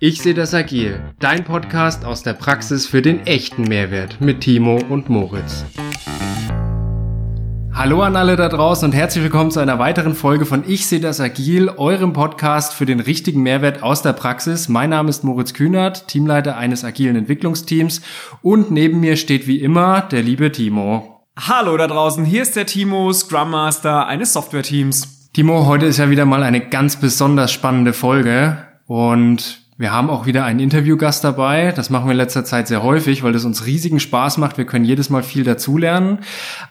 Ich sehe das agil, dein Podcast aus der Praxis für den echten Mehrwert mit Timo und Moritz. Hallo an alle da draußen und herzlich willkommen zu einer weiteren Folge von Ich sehe das agil, eurem Podcast für den richtigen Mehrwert aus der Praxis. Mein Name ist Moritz Kühnert, Teamleiter eines agilen Entwicklungsteams und neben mir steht wie immer der liebe Timo. Hallo da draußen, hier ist der Timo, Scrum Master eines Software-Teams. Timo, heute ist ja wieder mal eine ganz besonders spannende Folge und wir haben auch wieder einen Interviewgast dabei. Das machen wir in letzter Zeit sehr häufig, weil das uns riesigen Spaß macht. Wir können jedes Mal viel dazulernen.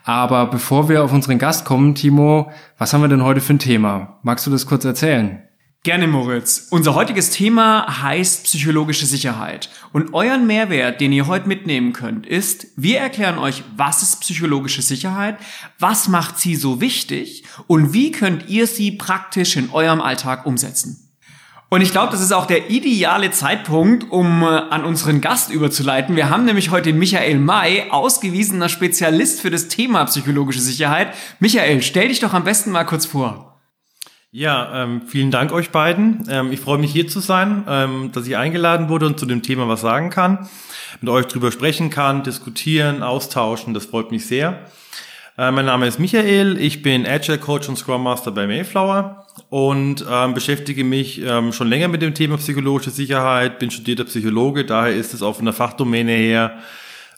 Aber bevor wir auf unseren Gast kommen, Timo, was haben wir denn heute für ein Thema? Magst du das kurz erzählen? Gerne, Moritz. Unser heutiges Thema heißt psychologische Sicherheit. Und euren Mehrwert, den ihr heute mitnehmen könnt, ist, wir erklären euch, was ist psychologische Sicherheit, was macht sie so wichtig und wie könnt ihr sie praktisch in eurem Alltag umsetzen. Und ich glaube, das ist auch der ideale Zeitpunkt, um äh, an unseren Gast überzuleiten. Wir haben nämlich heute Michael May, ausgewiesener Spezialist für das Thema psychologische Sicherheit. Michael, stell dich doch am besten mal kurz vor. Ja, ähm, vielen Dank euch beiden. Ähm, ich freue mich hier zu sein, ähm, dass ich eingeladen wurde und zu dem Thema was sagen kann, mit euch drüber sprechen kann, diskutieren, austauschen. Das freut mich sehr. Äh, mein Name ist Michael, ich bin Agile Coach und Scrum Master bei Mayflower und ähm, beschäftige mich ähm, schon länger mit dem Thema psychologische Sicherheit, bin studierter Psychologe, daher ist es auch von der Fachdomäne her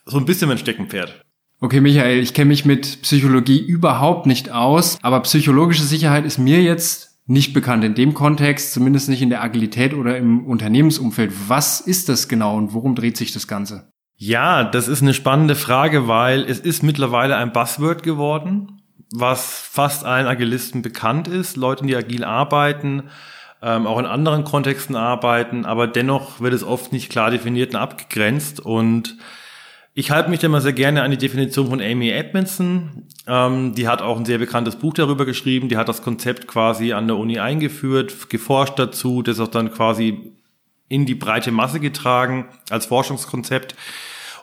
so ein bisschen mein Steckenpferd. Okay, Michael, ich kenne mich mit Psychologie überhaupt nicht aus, aber psychologische Sicherheit ist mir jetzt nicht bekannt in dem Kontext, zumindest nicht in der Agilität oder im Unternehmensumfeld. Was ist das genau und worum dreht sich das Ganze? Ja, das ist eine spannende Frage, weil es ist mittlerweile ein Buzzword geworden was fast allen Agilisten bekannt ist, Leuten, die agil arbeiten, ähm, auch in anderen Kontexten arbeiten, aber dennoch wird es oft nicht klar definiert und abgegrenzt und ich halte mich da mal sehr gerne an die Definition von Amy Edmondson. Ähm, die hat auch ein sehr bekanntes Buch darüber geschrieben. Die hat das Konzept quasi an der Uni eingeführt, geforscht dazu, das auch dann quasi in die breite Masse getragen als Forschungskonzept.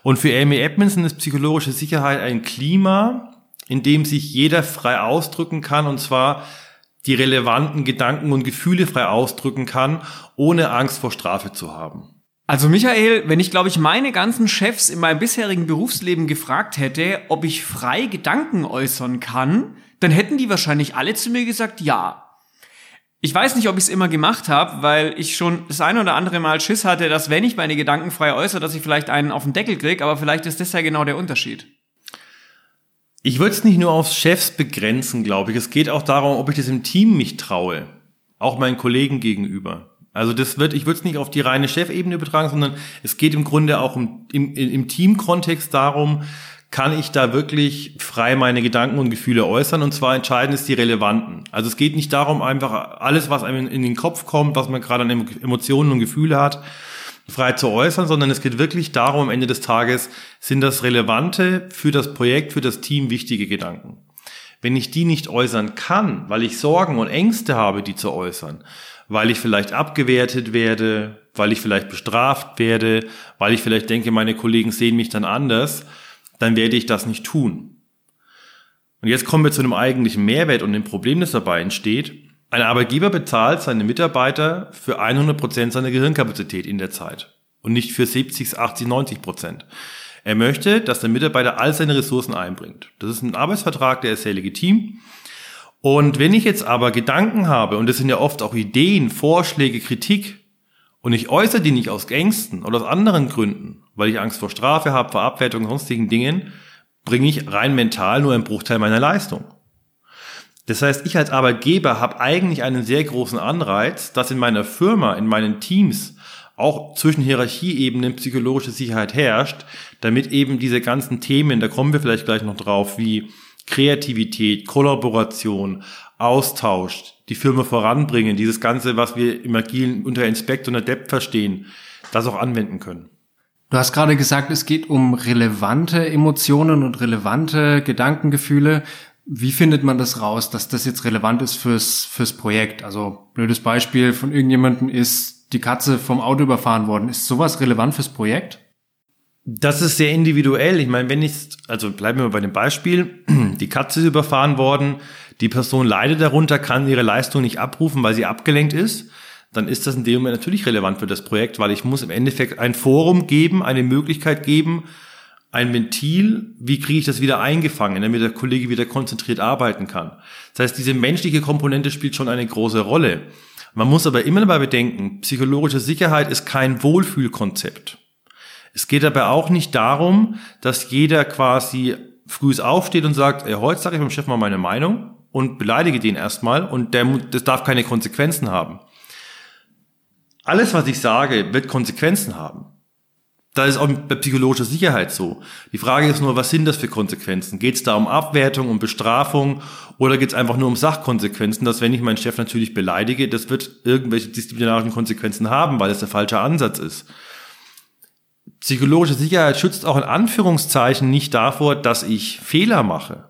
Und für Amy Edmondson ist psychologische Sicherheit ein Klima, in dem sich jeder frei ausdrücken kann und zwar die relevanten Gedanken und Gefühle frei ausdrücken kann, ohne Angst vor Strafe zu haben. Also Michael, wenn ich glaube ich meine ganzen Chefs in meinem bisherigen Berufsleben gefragt hätte, ob ich frei Gedanken äußern kann, dann hätten die wahrscheinlich alle zu mir gesagt, ja. Ich weiß nicht, ob ich es immer gemacht habe, weil ich schon das ein oder andere Mal Schiss hatte, dass wenn ich meine Gedanken frei äußere, dass ich vielleicht einen auf den Deckel krieg, aber vielleicht ist das ja genau der Unterschied. Ich würde es nicht nur aufs Chefs begrenzen, glaube ich. Es geht auch darum, ob ich das im Team mich traue. Auch meinen Kollegen gegenüber. Also das wird, ich würde es nicht auf die reine Chefebene übertragen, sondern es geht im Grunde auch im, im, im Teamkontext darum, kann ich da wirklich frei meine Gedanken und Gefühle äußern und zwar entscheidend ist die relevanten. Also es geht nicht darum, einfach alles, was einem in den Kopf kommt, was man gerade an Emotionen und Gefühle hat, frei zu äußern, sondern es geht wirklich darum, am Ende des Tages sind das relevante, für das Projekt, für das Team wichtige Gedanken. Wenn ich die nicht äußern kann, weil ich Sorgen und Ängste habe, die zu äußern, weil ich vielleicht abgewertet werde, weil ich vielleicht bestraft werde, weil ich vielleicht denke, meine Kollegen sehen mich dann anders, dann werde ich das nicht tun. Und jetzt kommen wir zu einem eigentlichen Mehrwert und dem Problem, das dabei entsteht. Ein Arbeitgeber bezahlt seine Mitarbeiter für 100 Prozent seiner Gehirnkapazität in der Zeit und nicht für 70, 80, 90%. Prozent. Er möchte, dass der Mitarbeiter all seine Ressourcen einbringt. Das ist ein Arbeitsvertrag, der ist sehr legitim. Und wenn ich jetzt aber Gedanken habe, und das sind ja oft auch Ideen, Vorschläge, Kritik, und ich äußere die nicht aus Ängsten oder aus anderen Gründen, weil ich Angst vor Strafe habe, vor Abwertung und sonstigen Dingen, bringe ich rein mental nur einen Bruchteil meiner Leistung. Das heißt, ich als Arbeitgeber habe eigentlich einen sehr großen Anreiz, dass in meiner Firma, in meinen Teams auch zwischen Hierarchieebenen psychologische Sicherheit herrscht, damit eben diese ganzen Themen, da kommen wir vielleicht gleich noch drauf, wie Kreativität, Kollaboration, Austausch, die Firma voranbringen, dieses Ganze, was wir im Agilen unter Inspect und Adept verstehen, das auch anwenden können. Du hast gerade gesagt, es geht um relevante Emotionen und relevante Gedankengefühle. Wie findet man das raus, dass das jetzt relevant ist fürs, fürs Projekt? Also, blödes Beispiel von irgendjemandem ist die Katze vom Auto überfahren worden. Ist sowas relevant fürs Projekt? Das ist sehr individuell. Ich meine, wenn ich, also bleiben wir bei dem Beispiel, die Katze ist überfahren worden, die Person leidet darunter, kann ihre Leistung nicht abrufen, weil sie abgelenkt ist. dann ist das in dem Moment natürlich relevant für das Projekt, weil ich muss im Endeffekt ein Forum geben, eine Möglichkeit geben, ein Ventil, wie kriege ich das wieder eingefangen, damit der Kollege wieder konzentriert arbeiten kann. Das heißt, diese menschliche Komponente spielt schon eine große Rolle. Man muss aber immer dabei bedenken, psychologische Sicherheit ist kein Wohlfühlkonzept. Es geht dabei auch nicht darum, dass jeder quasi früh aufsteht und sagt, ey, heute sage ich meinem Chef mal meine Meinung und beleidige den erstmal und der, das darf keine Konsequenzen haben. Alles, was ich sage, wird Konsequenzen haben. Da ist auch bei psychologischer Sicherheit so. Die Frage ist nur, was sind das für Konsequenzen? Geht es da um Abwertung, um Bestrafung oder geht es einfach nur um Sachkonsequenzen, dass wenn ich meinen Chef natürlich beleidige, das wird irgendwelche disziplinarischen Konsequenzen haben, weil es der falsche Ansatz ist. Psychologische Sicherheit schützt auch in Anführungszeichen nicht davor, dass ich Fehler mache.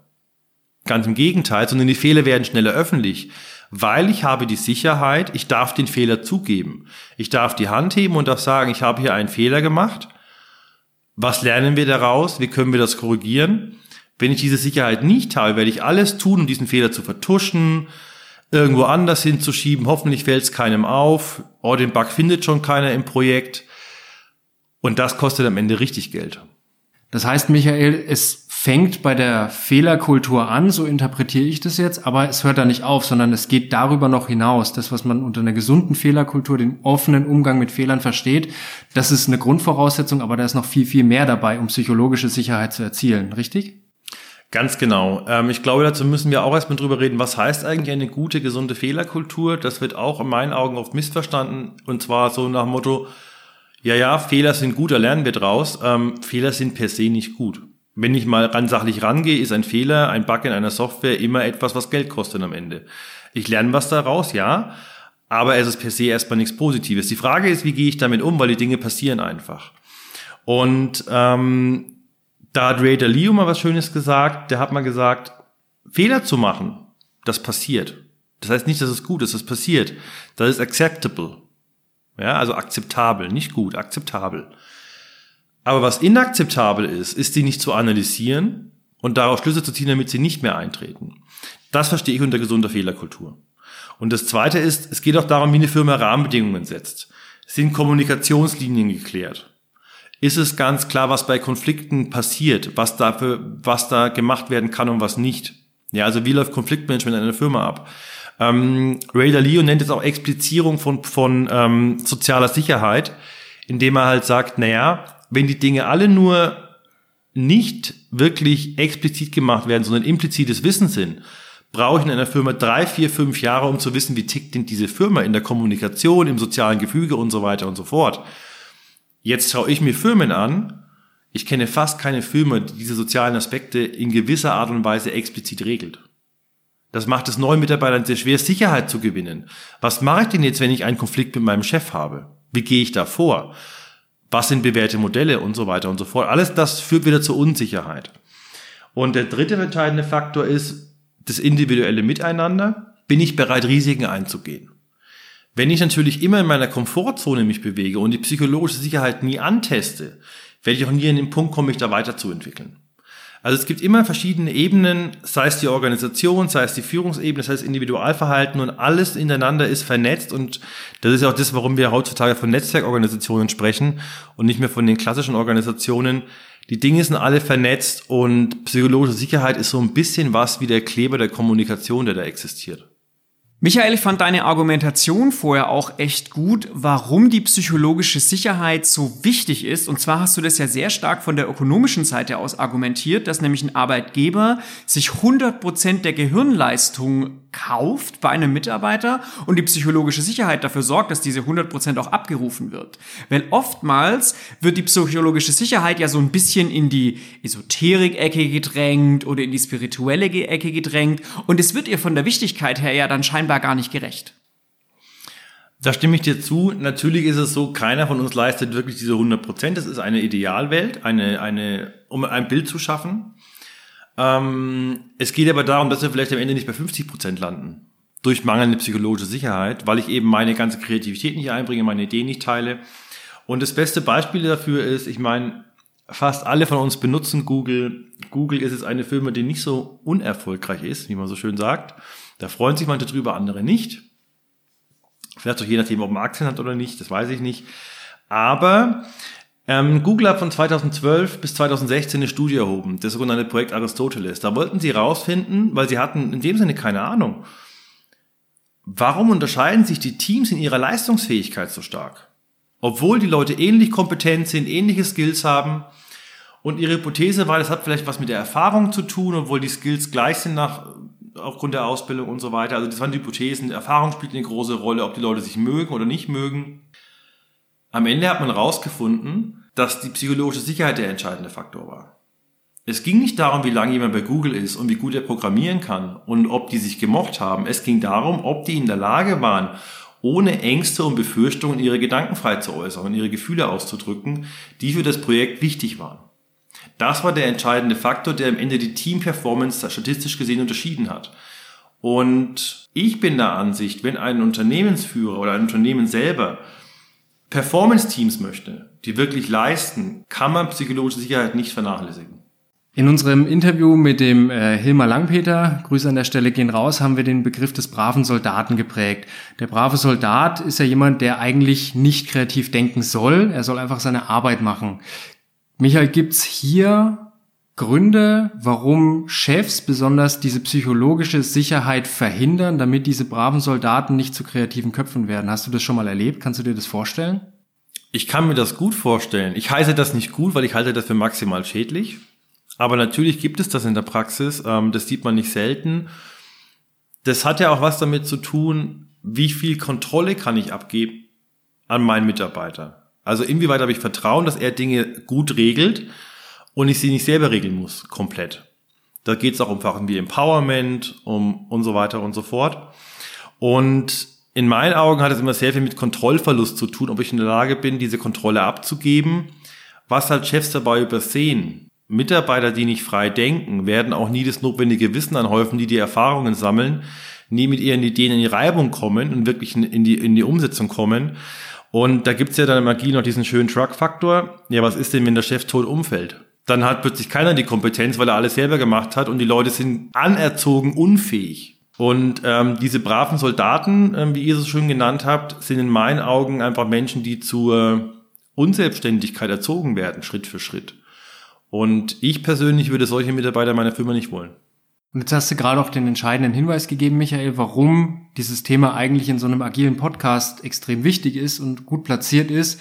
Ganz im Gegenteil, sondern die Fehler werden schneller öffentlich, weil ich habe die Sicherheit, ich darf den Fehler zugeben. Ich darf die Hand heben und darf sagen, ich habe hier einen Fehler gemacht. Was lernen wir daraus? Wie können wir das korrigieren? Wenn ich diese Sicherheit nicht habe, werde ich alles tun, um diesen Fehler zu vertuschen, irgendwo anders hinzuschieben. Hoffentlich fällt es keinem auf. Oh, den Bug findet schon keiner im Projekt. Und das kostet am Ende richtig Geld. Das heißt, Michael, es fängt bei der Fehlerkultur an, so interpretiere ich das jetzt, aber es hört da nicht auf, sondern es geht darüber noch hinaus. Das, was man unter einer gesunden Fehlerkultur, den offenen Umgang mit Fehlern versteht, das ist eine Grundvoraussetzung, aber da ist noch viel, viel mehr dabei, um psychologische Sicherheit zu erzielen, richtig? Ganz genau. Ähm, ich glaube, dazu müssen wir auch erstmal drüber reden, was heißt eigentlich eine gute, gesunde Fehlerkultur? Das wird auch in meinen Augen oft missverstanden. Und zwar so nach dem Motto, ja, ja, Fehler sind gut, da lernen wir draus. Ähm, Fehler sind per se nicht gut. Wenn ich mal ran sachlich rangehe, ist ein Fehler, ein Bug in einer Software immer etwas, was Geld kostet am Ende. Ich lerne was daraus, ja, aber es ist per se erstmal nichts Positives. Die Frage ist, wie gehe ich damit um, weil die Dinge passieren einfach. Und ähm, da hat Ray Dalio mal was Schönes gesagt, der hat mal gesagt, Fehler zu machen, das passiert. Das heißt nicht, dass es gut ist, das passiert. Das ist acceptable. Ja, also akzeptabel, nicht gut, akzeptabel. Aber was inakzeptabel ist, ist die nicht zu analysieren und daraus Schlüsse zu ziehen, damit sie nicht mehr eintreten. Das verstehe ich unter gesunder Fehlerkultur. Und das zweite ist, es geht auch darum, wie eine Firma Rahmenbedingungen setzt. Sind Kommunikationslinien geklärt? Ist es ganz klar, was bei Konflikten passiert, was dafür, was da gemacht werden kann und was nicht? Ja, also wie läuft Konfliktmanagement in einer Firma ab? Ähm, Ray Dalio nennt es auch Explizierung von, von ähm, sozialer Sicherheit, indem er halt sagt, naja, wenn die Dinge alle nur nicht wirklich explizit gemacht werden, sondern implizites Wissen sind, brauche ich in einer Firma drei, vier, fünf Jahre, um zu wissen, wie tickt denn diese Firma in der Kommunikation, im sozialen Gefüge und so weiter und so fort. Jetzt schaue ich mir Firmen an. Ich kenne fast keine Firma, die diese sozialen Aspekte in gewisser Art und Weise explizit regelt. Das macht es neuen Mitarbeitern sehr schwer, Sicherheit zu gewinnen. Was mache ich denn jetzt, wenn ich einen Konflikt mit meinem Chef habe? Wie gehe ich da vor? Was sind bewährte Modelle und so weiter und so fort? Alles das führt wieder zur Unsicherheit. Und der dritte entscheidende Faktor ist das individuelle Miteinander. Bin ich bereit, Risiken einzugehen? Wenn ich natürlich immer in meiner Komfortzone mich bewege und die psychologische Sicherheit nie anteste, werde ich auch nie in den Punkt kommen, mich da weiterzuentwickeln. Also es gibt immer verschiedene Ebenen, sei es die Organisation, sei es die Führungsebene, sei es Individualverhalten und alles ineinander ist vernetzt und das ist auch das, warum wir heutzutage von Netzwerkorganisationen sprechen und nicht mehr von den klassischen Organisationen. Die Dinge sind alle vernetzt und psychologische Sicherheit ist so ein bisschen was wie der Kleber der Kommunikation, der da existiert. Michael, ich fand deine Argumentation vorher auch echt gut, warum die psychologische Sicherheit so wichtig ist. Und zwar hast du das ja sehr stark von der ökonomischen Seite aus argumentiert, dass nämlich ein Arbeitgeber sich 100 Prozent der Gehirnleistung kauft bei einem Mitarbeiter und die psychologische Sicherheit dafür sorgt, dass diese 100 Prozent auch abgerufen wird. Weil oftmals wird die psychologische Sicherheit ja so ein bisschen in die Esoterik-Ecke gedrängt oder in die spirituelle Ecke gedrängt und es wird ihr von der Wichtigkeit her ja dann scheinbar gar nicht gerecht. Da stimme ich dir zu. Natürlich ist es so, keiner von uns leistet wirklich diese 100 Prozent. Das ist eine Idealwelt, eine, eine, um ein Bild zu schaffen. Ähm, es geht aber darum, dass wir vielleicht am Ende nicht bei 50 Prozent landen. Durch mangelnde psychologische Sicherheit, weil ich eben meine ganze Kreativität nicht einbringe, meine Ideen nicht teile. Und das beste Beispiel dafür ist, ich meine, fast alle von uns benutzen Google. Google ist jetzt eine Firma, die nicht so unerfolgreich ist, wie man so schön sagt. Da freuen sich manche drüber, andere nicht. Vielleicht auch je nachdem, ob man Aktien hat oder nicht, das weiß ich nicht. Aber ähm, Google hat von 2012 bis 2016 eine Studie erhoben, das sogenannte Projekt Aristoteles. Da wollten sie rausfinden, weil sie hatten in dem Sinne keine Ahnung. Warum unterscheiden sich die Teams in ihrer Leistungsfähigkeit so stark? Obwohl die Leute ähnlich kompetent sind, ähnliche Skills haben. Und ihre Hypothese war, das hat vielleicht was mit der Erfahrung zu tun, obwohl die Skills gleich sind nach, aufgrund der Ausbildung und so weiter. Also das waren die Hypothesen. Erfahrung spielt eine große Rolle, ob die Leute sich mögen oder nicht mögen. Am Ende hat man herausgefunden, dass die psychologische Sicherheit der entscheidende Faktor war. Es ging nicht darum, wie lange jemand bei Google ist und wie gut er programmieren kann und ob die sich gemocht haben. Es ging darum, ob die in der Lage waren, ohne Ängste und Befürchtungen ihre Gedanken frei zu äußern und ihre Gefühle auszudrücken, die für das Projekt wichtig waren. Das war der entscheidende Faktor, der am Ende die Team-Performance statistisch gesehen unterschieden hat. Und ich bin der Ansicht, wenn ein Unternehmensführer oder ein Unternehmen selber Performance-Teams möchte, die wirklich leisten, kann man psychologische Sicherheit nicht vernachlässigen. In unserem Interview mit dem äh, Hilmar Langpeter, Grüße an der Stelle gehen raus, haben wir den Begriff des braven Soldaten geprägt. Der brave Soldat ist ja jemand, der eigentlich nicht kreativ denken soll. Er soll einfach seine Arbeit machen. Michael, gibt's hier Gründe, warum Chefs besonders diese psychologische Sicherheit verhindern, damit diese braven Soldaten nicht zu kreativen Köpfen werden? Hast du das schon mal erlebt? Kannst du dir das vorstellen? Ich kann mir das gut vorstellen. Ich heiße das nicht gut, weil ich halte das für maximal schädlich. Aber natürlich gibt es das in der Praxis. Ähm, das sieht man nicht selten. Das hat ja auch was damit zu tun, wie viel Kontrolle kann ich abgeben an meinen Mitarbeiter. Also inwieweit habe ich Vertrauen, dass er Dinge gut regelt und ich sie nicht selber regeln muss, komplett. Da geht es auch um Sachen wie Empowerment, um und so weiter und so fort. Und in meinen Augen hat es immer sehr viel mit Kontrollverlust zu tun, ob ich in der Lage bin, diese Kontrolle abzugeben. Was halt Chefs dabei übersehen. Mitarbeiter, die nicht frei denken, werden auch nie das notwendige Wissen anhäufen, die die Erfahrungen sammeln, nie mit ihren Ideen in die Reibung kommen und wirklich in die, in die Umsetzung kommen. Und da gibt's ja dann im Magie noch diesen schönen Truck-Faktor. Ja, was ist denn, wenn der Chef tot umfällt? Dann hat plötzlich keiner die Kompetenz, weil er alles selber gemacht hat und die Leute sind anerzogen unfähig. Und ähm, diese braven Soldaten, ähm, wie ihr es schön genannt habt, sind in meinen Augen einfach Menschen, die zur Unselbstständigkeit erzogen werden, Schritt für Schritt. Und ich persönlich würde solche Mitarbeiter meiner Firma nicht wollen. Und jetzt hast du gerade auch den entscheidenden Hinweis gegeben, Michael, warum dieses Thema eigentlich in so einem agilen Podcast extrem wichtig ist und gut platziert ist.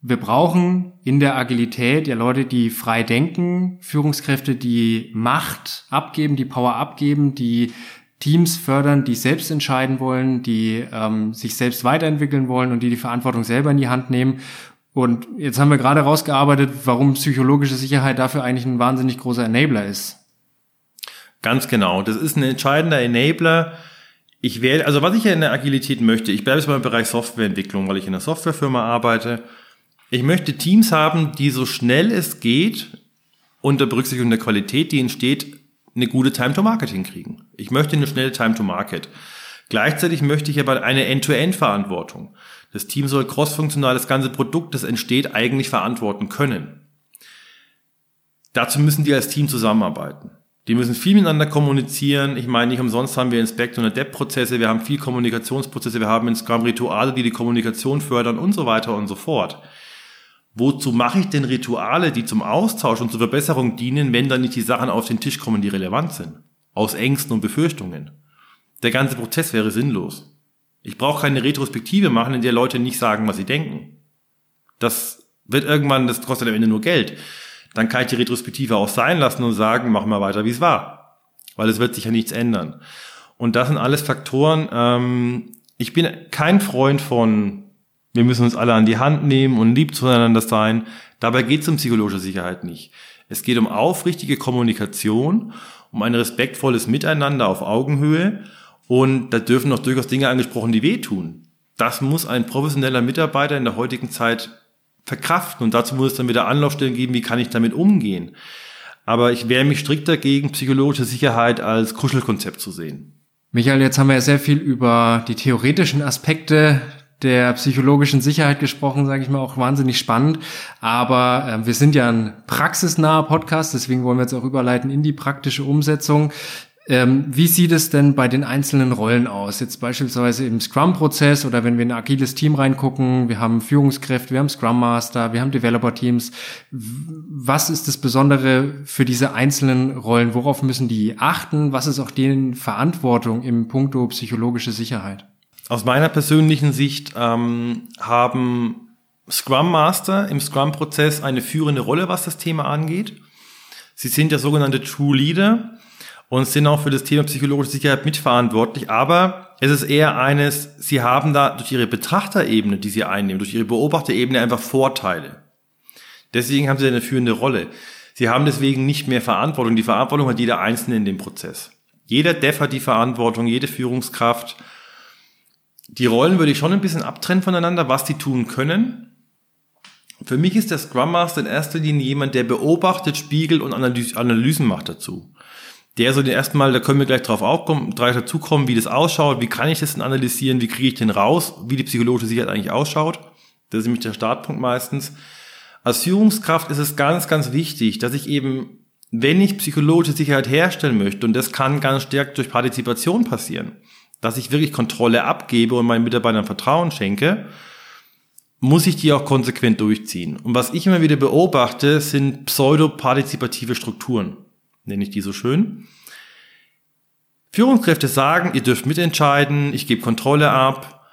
Wir brauchen in der Agilität ja Leute, die frei denken, Führungskräfte, die Macht abgeben, die Power abgeben, die Teams fördern, die selbst entscheiden wollen, die ähm, sich selbst weiterentwickeln wollen und die die Verantwortung selber in die Hand nehmen. Und jetzt haben wir gerade rausgearbeitet, warum psychologische Sicherheit dafür eigentlich ein wahnsinnig großer Enabler ist. Ganz genau. Das ist ein entscheidender Enabler. Ich wähle, also was ich ja in der Agilität möchte, ich bleibe jetzt mal im Bereich Softwareentwicklung, weil ich in einer Softwarefirma arbeite. Ich möchte Teams haben, die so schnell es geht, unter Berücksichtigung der Qualität, die entsteht, eine gute Time-to-Market hinkriegen. Ich möchte eine schnelle Time-to-Market. Gleichzeitig möchte ich aber eine End-to-End-Verantwortung. Das Team soll crossfunktional das ganze Produkt, das entsteht, eigentlich verantworten können. Dazu müssen die als Team zusammenarbeiten. Die müssen viel miteinander kommunizieren. Ich meine, nicht umsonst haben wir Inspect- und Adapt-Prozesse, wir haben viel Kommunikationsprozesse, wir haben in Scrum Rituale, die die Kommunikation fördern und so weiter und so fort. Wozu mache ich denn Rituale, die zum Austausch und zur Verbesserung dienen, wenn dann nicht die Sachen auf den Tisch kommen, die relevant sind? Aus Ängsten und Befürchtungen. Der ganze Prozess wäre sinnlos. Ich brauche keine Retrospektive machen, in der Leute nicht sagen, was sie denken. Das wird irgendwann, das kostet am Ende nur Geld dann kann ich die Retrospektive auch sein lassen und sagen, machen wir weiter, wie es war. Weil es wird sich ja nichts ändern. Und das sind alles Faktoren. Ähm, ich bin kein Freund von, wir müssen uns alle an die Hand nehmen und lieb zueinander sein. Dabei geht es um psychologische Sicherheit nicht. Es geht um aufrichtige Kommunikation, um ein respektvolles Miteinander auf Augenhöhe. Und da dürfen auch durchaus Dinge angesprochen, die wehtun. Das muss ein professioneller Mitarbeiter in der heutigen Zeit verkraften. Und dazu muss es dann wieder Anlaufstellen geben, wie kann ich damit umgehen. Aber ich wehre mich strikt dagegen, psychologische Sicherheit als Kuschelkonzept zu sehen. Michael, jetzt haben wir ja sehr viel über die theoretischen Aspekte der psychologischen Sicherheit gesprochen, sage ich mal, auch wahnsinnig spannend. Aber äh, wir sind ja ein praxisnaher Podcast, deswegen wollen wir jetzt auch überleiten in die praktische Umsetzung. Ähm, wie sieht es denn bei den einzelnen Rollen aus? Jetzt beispielsweise im Scrum-Prozess oder wenn wir in ein agiles Team reingucken, wir haben Führungskräfte, wir haben Scrum Master, wir haben Developer-Teams. Was ist das Besondere für diese einzelnen Rollen? Worauf müssen die achten? Was ist auch denen Verantwortung im Punkto psychologische Sicherheit? Aus meiner persönlichen Sicht ähm, haben Scrum Master im Scrum-Prozess eine führende Rolle, was das Thema angeht. Sie sind ja sogenannte True Leader und sind auch für das Thema psychologische Sicherheit mitverantwortlich. Aber es ist eher eines, sie haben da durch ihre Betrachterebene, die sie einnehmen, durch ihre Beobachterebene einfach Vorteile. Deswegen haben sie eine führende Rolle. Sie haben deswegen nicht mehr Verantwortung. Die Verantwortung hat jeder Einzelne in dem Prozess. Jeder Dev hat die Verantwortung, jede Führungskraft. Die Rollen würde ich schon ein bisschen abtrennen voneinander, was die tun können. Für mich ist der Scrum Master in erster Linie jemand, der beobachtet, spiegelt und Analysen macht dazu der so den ersten Mal, da können wir gleich drauf aufkommen, gleich dazukommen, wie das ausschaut, wie kann ich das denn analysieren, wie kriege ich den raus, wie die psychologische Sicherheit eigentlich ausschaut. Das ist nämlich der Startpunkt meistens. Als Führungskraft ist es ganz, ganz wichtig, dass ich eben, wenn ich psychologische Sicherheit herstellen möchte, und das kann ganz stark durch Partizipation passieren, dass ich wirklich Kontrolle abgebe und meinen Mitarbeitern Vertrauen schenke, muss ich die auch konsequent durchziehen. Und was ich immer wieder beobachte, sind pseudopartizipative Strukturen nenne ich die so schön. Führungskräfte sagen, ihr dürft mitentscheiden, ich gebe Kontrolle ab.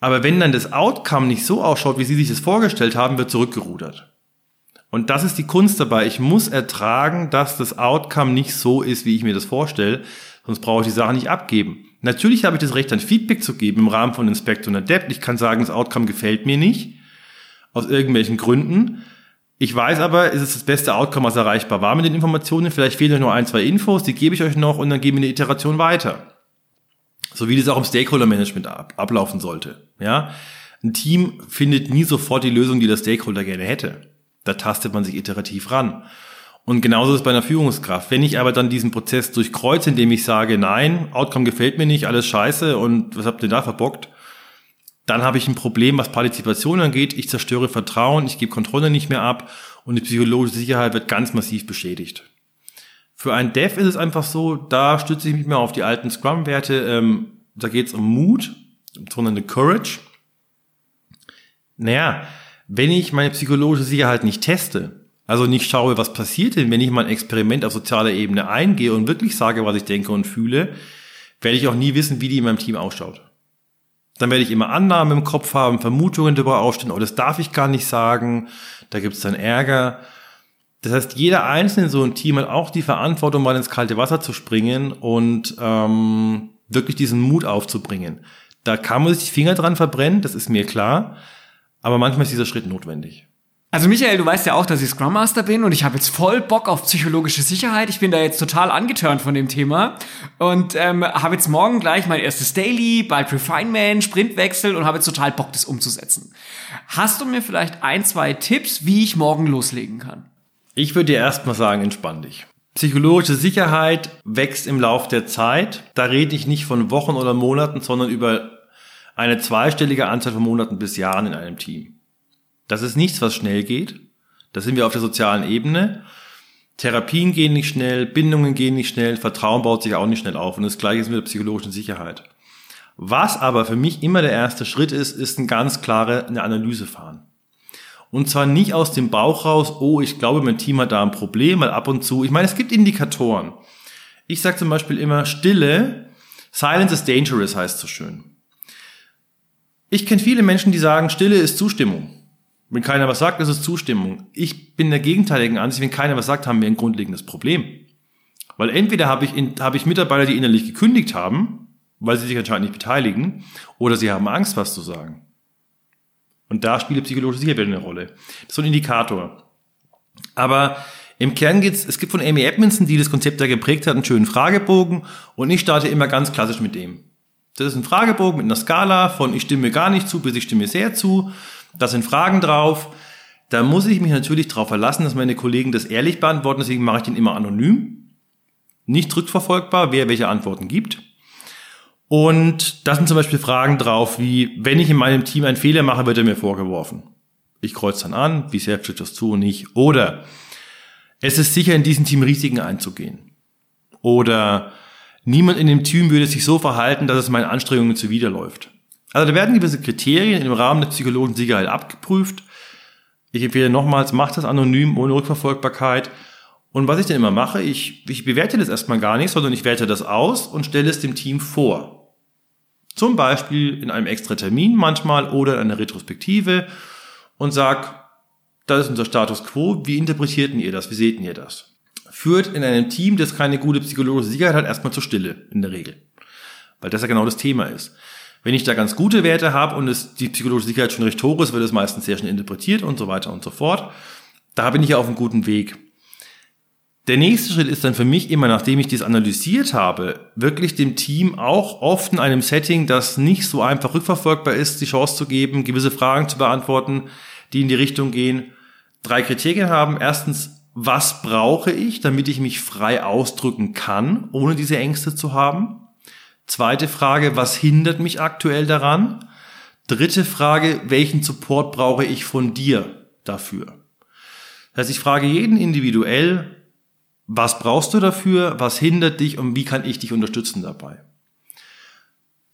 Aber wenn dann das Outcome nicht so ausschaut, wie Sie sich das vorgestellt haben, wird zurückgerudert. Und das ist die Kunst dabei. Ich muss ertragen, dass das Outcome nicht so ist, wie ich mir das vorstelle, sonst brauche ich die Sache nicht abgeben. Natürlich habe ich das Recht, ein Feedback zu geben im Rahmen von Inspect und Adapt. Ich kann sagen, das Outcome gefällt mir nicht, aus irgendwelchen Gründen. Ich weiß aber, es ist das beste Outcome, was erreichbar war mit den Informationen. Vielleicht fehlen euch noch ein, zwei Infos, die gebe ich euch noch und dann geben wir eine Iteration weiter. So wie das auch im Stakeholder-Management ab, ablaufen sollte. Ja? Ein Team findet nie sofort die Lösung, die der Stakeholder gerne hätte. Da tastet man sich iterativ ran. Und genauso ist es bei einer Führungskraft. Wenn ich aber dann diesen Prozess durchkreuze, indem ich sage, nein, Outcome gefällt mir nicht, alles scheiße und was habt ihr da verbockt, dann habe ich ein Problem, was Partizipation angeht. Ich zerstöre Vertrauen, ich gebe Kontrolle nicht mehr ab und die psychologische Sicherheit wird ganz massiv beschädigt. Für ein Dev ist es einfach so, da stütze ich mich mehr auf die alten Scrum-Werte. Ähm, da geht es um Mut, sondern eine Courage. Naja, wenn ich meine psychologische Sicherheit nicht teste, also nicht schaue, was passiert denn, wenn ich mein Experiment auf sozialer Ebene eingehe und wirklich sage, was ich denke und fühle, werde ich auch nie wissen, wie die in meinem Team ausschaut. Dann werde ich immer Annahmen im Kopf haben, Vermutungen darüber aufstehen, oh, das darf ich gar nicht sagen, da gibt es dann Ärger. Das heißt, jeder Einzelne in so einem Team hat auch die Verantwortung, mal ins kalte Wasser zu springen und ähm, wirklich diesen Mut aufzubringen. Da kann man sich die Finger dran verbrennen, das ist mir klar, aber manchmal ist dieser Schritt notwendig. Also Michael, du weißt ja auch, dass ich Scrum Master bin und ich habe jetzt voll Bock auf psychologische Sicherheit. Ich bin da jetzt total angetörnt von dem Thema und ähm, habe jetzt morgen gleich mein erstes Daily, bald Refinement, Sprintwechsel und habe jetzt total Bock, das umzusetzen. Hast du mir vielleicht ein, zwei Tipps, wie ich morgen loslegen kann? Ich würde dir erstmal sagen, entspann dich. Psychologische Sicherheit wächst im Lauf der Zeit. Da rede ich nicht von Wochen oder Monaten, sondern über eine zweistellige Anzahl von Monaten bis Jahren in einem Team. Das ist nichts, was schnell geht. Da sind wir auf der sozialen Ebene. Therapien gehen nicht schnell, Bindungen gehen nicht schnell, Vertrauen baut sich auch nicht schnell auf. Und das gleiche ist mit der psychologischen Sicherheit. Was aber für mich immer der erste Schritt ist, ist ein ganz klare eine Analyse fahren. Und zwar nicht aus dem Bauch raus, oh, ich glaube, mein Team hat da ein Problem, weil ab und zu, ich meine, es gibt Indikatoren. Ich sage zum Beispiel immer, Stille, Silence is dangerous heißt so schön. Ich kenne viele Menschen, die sagen, Stille ist Zustimmung. Wenn keiner was sagt, ist es Zustimmung. Ich bin der gegenteiligen Ansicht, wenn keiner was sagt, haben wir ein grundlegendes Problem. Weil entweder habe ich, habe ich Mitarbeiter, die innerlich gekündigt haben, weil sie sich anscheinend nicht beteiligen, oder sie haben Angst, was zu sagen. Und da spielt psychologische Sicherheit eine Rolle. Das ist so ein Indikator. Aber im Kern geht's, es gibt von Amy Edmondson, die das Konzept da geprägt hat, einen schönen Fragebogen und ich starte immer ganz klassisch mit dem. Das ist ein Fragebogen mit einer Skala von ich stimme gar nicht zu bis ich stimme sehr zu da sind Fragen drauf. Da muss ich mich natürlich darauf verlassen, dass meine Kollegen das ehrlich beantworten. Deswegen mache ich den immer anonym. Nicht rückverfolgbar, wer welche Antworten gibt. Und da sind zum Beispiel Fragen drauf, wie, wenn ich in meinem Team einen Fehler mache, wird er mir vorgeworfen. Ich kreuze dann an, wie sehr trifft das zu und nicht. Oder es ist sicher, in diesem Team Risiken einzugehen. Oder niemand in dem Team würde sich so verhalten, dass es meinen Anstrengungen zuwiderläuft. Also da werden gewisse Kriterien im Rahmen der psychologischen Sicherheit abgeprüft. Ich empfehle nochmals, macht das anonym, ohne Rückverfolgbarkeit. Und was ich dann immer mache, ich, ich bewerte das erstmal gar nicht, sondern ich werte das aus und stelle es dem Team vor. Zum Beispiel in einem extra Termin manchmal oder in einer Retrospektive und sag, das ist unser Status quo, wie interpretierten ihr das, wie seht ihr das? Führt in einem Team, das keine gute psychologische Sicherheit hat, erstmal zur Stille, in der Regel. Weil das ja genau das Thema ist. Wenn ich da ganz gute Werte habe und es, die psychologische Sicherheit schon recht hoch ist, wird es meistens sehr schnell interpretiert und so weiter und so fort. Da bin ich auf einem guten Weg. Der nächste Schritt ist dann für mich immer, nachdem ich dies analysiert habe, wirklich dem Team auch oft in einem Setting, das nicht so einfach rückverfolgbar ist, die Chance zu geben, gewisse Fragen zu beantworten, die in die Richtung gehen, drei Kriterien haben. Erstens, was brauche ich, damit ich mich frei ausdrücken kann, ohne diese Ängste zu haben? Zweite Frage, was hindert mich aktuell daran? Dritte Frage, welchen Support brauche ich von dir dafür? Das heißt, ich frage jeden individuell, was brauchst du dafür? Was hindert dich und wie kann ich dich unterstützen dabei?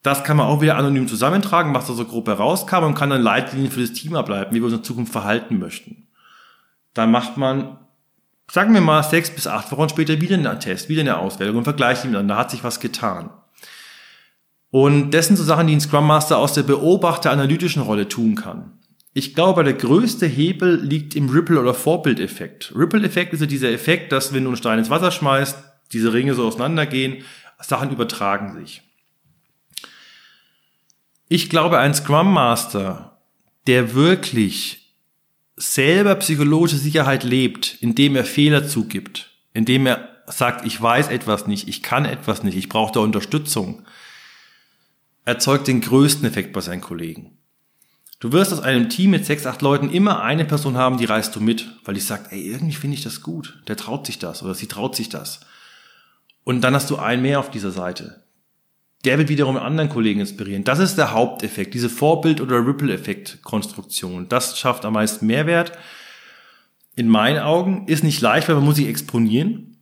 Das kann man auch wieder anonym zusammentragen, was da so grob herauskam und kann dann Leitlinien für das Team ableiten, wie wir uns in Zukunft verhalten möchten. Dann macht man, sagen wir mal, sechs bis acht Wochen später wieder einen Test, wieder eine Auswertung und vergleicht miteinander. Da hat sich was getan. Und das sind so Sachen, die ein Scrum Master aus der Beobachter-analytischen Rolle tun kann. Ich glaube, der größte Hebel liegt im Ripple- oder Vorbildeffekt. Ripple-Effekt ist ja dieser Effekt, dass wenn du einen Stein ins Wasser schmeißt, diese Ringe so auseinandergehen, Sachen übertragen sich. Ich glaube, ein Scrum Master, der wirklich selber psychologische Sicherheit lebt, indem er Fehler zugibt, indem er sagt, ich weiß etwas nicht, ich kann etwas nicht, ich brauche da Unterstützung, erzeugt den größten Effekt bei seinen Kollegen. Du wirst aus einem Team mit sechs, acht Leuten immer eine Person haben, die reißt du mit, weil die sagt, ey, irgendwie finde ich das gut. Der traut sich das oder sie traut sich das. Und dann hast du einen mehr auf dieser Seite. Der wird wiederum anderen Kollegen inspirieren. Das ist der Haupteffekt, diese Vorbild- oder Ripple-Effekt-Konstruktion. Das schafft am meisten Mehrwert. In meinen Augen ist nicht leicht, weil man muss sich exponieren.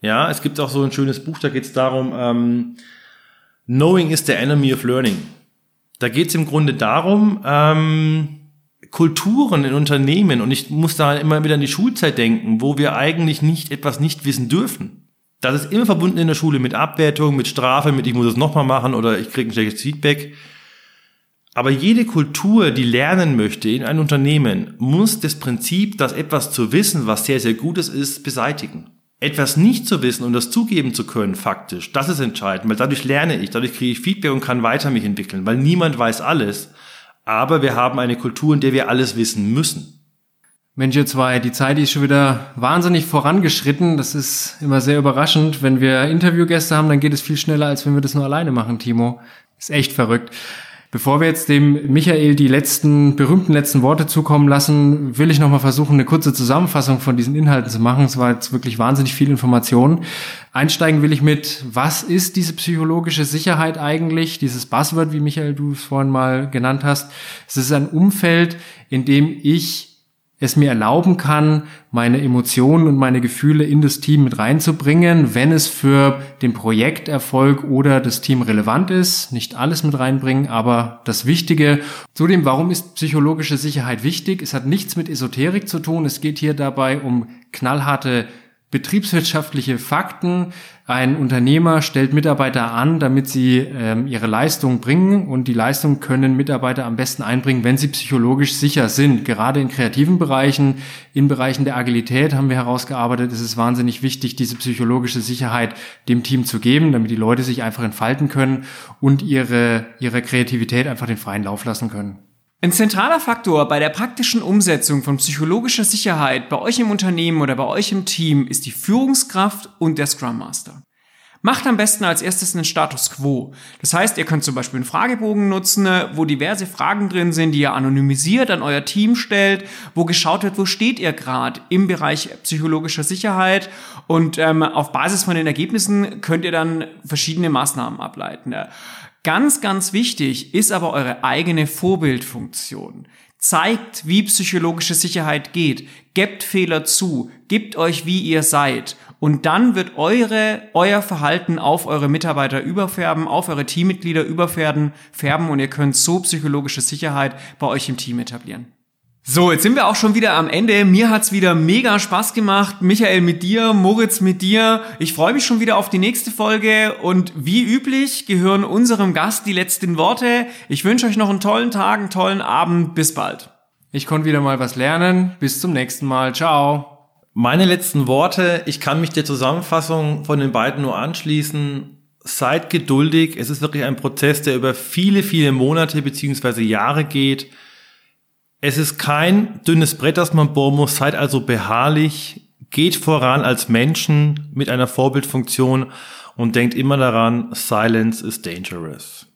Ja, es gibt auch so ein schönes Buch, da geht es darum, ähm, Knowing is the enemy of learning. Da geht es im Grunde darum, ähm, Kulturen in Unternehmen, und ich muss da immer wieder an die Schulzeit denken, wo wir eigentlich nicht etwas nicht wissen dürfen. Das ist immer verbunden in der Schule mit Abwertung, mit Strafe, mit ich muss es nochmal machen oder ich kriege ein schlechtes Feedback. Aber jede Kultur, die lernen möchte in einem Unternehmen, muss das Prinzip, dass etwas zu wissen, was sehr, sehr Gutes ist, beseitigen etwas nicht zu wissen und das zugeben zu können, faktisch, das ist entscheidend, weil dadurch lerne ich, dadurch kriege ich Feedback und kann weiter mich entwickeln, weil niemand weiß alles, aber wir haben eine Kultur, in der wir alles wissen müssen. Mensch, ihr zwei, die Zeit ist schon wieder wahnsinnig vorangeschritten. Das ist immer sehr überraschend. Wenn wir Interviewgäste haben, dann geht es viel schneller, als wenn wir das nur alleine machen, Timo. Ist echt verrückt. Bevor wir jetzt dem Michael die letzten, berühmten letzten Worte zukommen lassen, will ich nochmal versuchen, eine kurze Zusammenfassung von diesen Inhalten zu machen. Es war jetzt wirklich wahnsinnig viel Information. Einsteigen will ich mit, was ist diese psychologische Sicherheit eigentlich? Dieses Buzzword, wie Michael du es vorhin mal genannt hast. Es ist ein Umfeld, in dem ich es mir erlauben kann, meine Emotionen und meine Gefühle in das Team mit reinzubringen, wenn es für den Projekterfolg oder das Team relevant ist. Nicht alles mit reinbringen, aber das Wichtige. Zudem, warum ist psychologische Sicherheit wichtig? Es hat nichts mit Esoterik zu tun. Es geht hier dabei um knallharte betriebswirtschaftliche Fakten. Ein Unternehmer stellt Mitarbeiter an, damit sie ähm, ihre Leistung bringen und die Leistung können Mitarbeiter am besten einbringen, wenn sie psychologisch sicher sind. Gerade in kreativen Bereichen, in Bereichen der Agilität haben wir herausgearbeitet, ist es wahnsinnig wichtig, diese psychologische Sicherheit dem Team zu geben, damit die Leute sich einfach entfalten können und ihre, ihre Kreativität einfach den freien Lauf lassen können. Ein zentraler Faktor bei der praktischen Umsetzung von psychologischer Sicherheit bei euch im Unternehmen oder bei euch im Team ist die Führungskraft und der Scrum Master. Macht am besten als erstes einen Status Quo. Das heißt, ihr könnt zum Beispiel einen Fragebogen nutzen, wo diverse Fragen drin sind, die ihr anonymisiert an euer Team stellt, wo geschaut wird, wo steht ihr gerade im Bereich psychologischer Sicherheit und ähm, auf Basis von den Ergebnissen könnt ihr dann verschiedene Maßnahmen ableiten. Ganz, ganz wichtig ist aber eure eigene Vorbildfunktion. Zeigt, wie psychologische Sicherheit geht. Gebt Fehler zu. Gebt euch, wie ihr seid. Und dann wird eure, euer Verhalten auf eure Mitarbeiter überfärben, auf eure Teammitglieder überfärben, färben und ihr könnt so psychologische Sicherheit bei euch im Team etablieren. So, jetzt sind wir auch schon wieder am Ende. Mir hat's wieder mega Spaß gemacht. Michael mit dir, Moritz mit dir. Ich freue mich schon wieder auf die nächste Folge und wie üblich gehören unserem Gast die letzten Worte. Ich wünsche euch noch einen tollen Tag, einen tollen Abend. Bis bald. Ich konnte wieder mal was lernen. Bis zum nächsten Mal. Ciao. Meine letzten Worte. Ich kann mich der Zusammenfassung von den beiden nur anschließen. Seid geduldig. Es ist wirklich ein Prozess, der über viele, viele Monate beziehungsweise Jahre geht. Es ist kein dünnes Brett, das man bohren muss. Seid also beharrlich, geht voran als Menschen mit einer Vorbildfunktion und denkt immer daran, Silence is dangerous.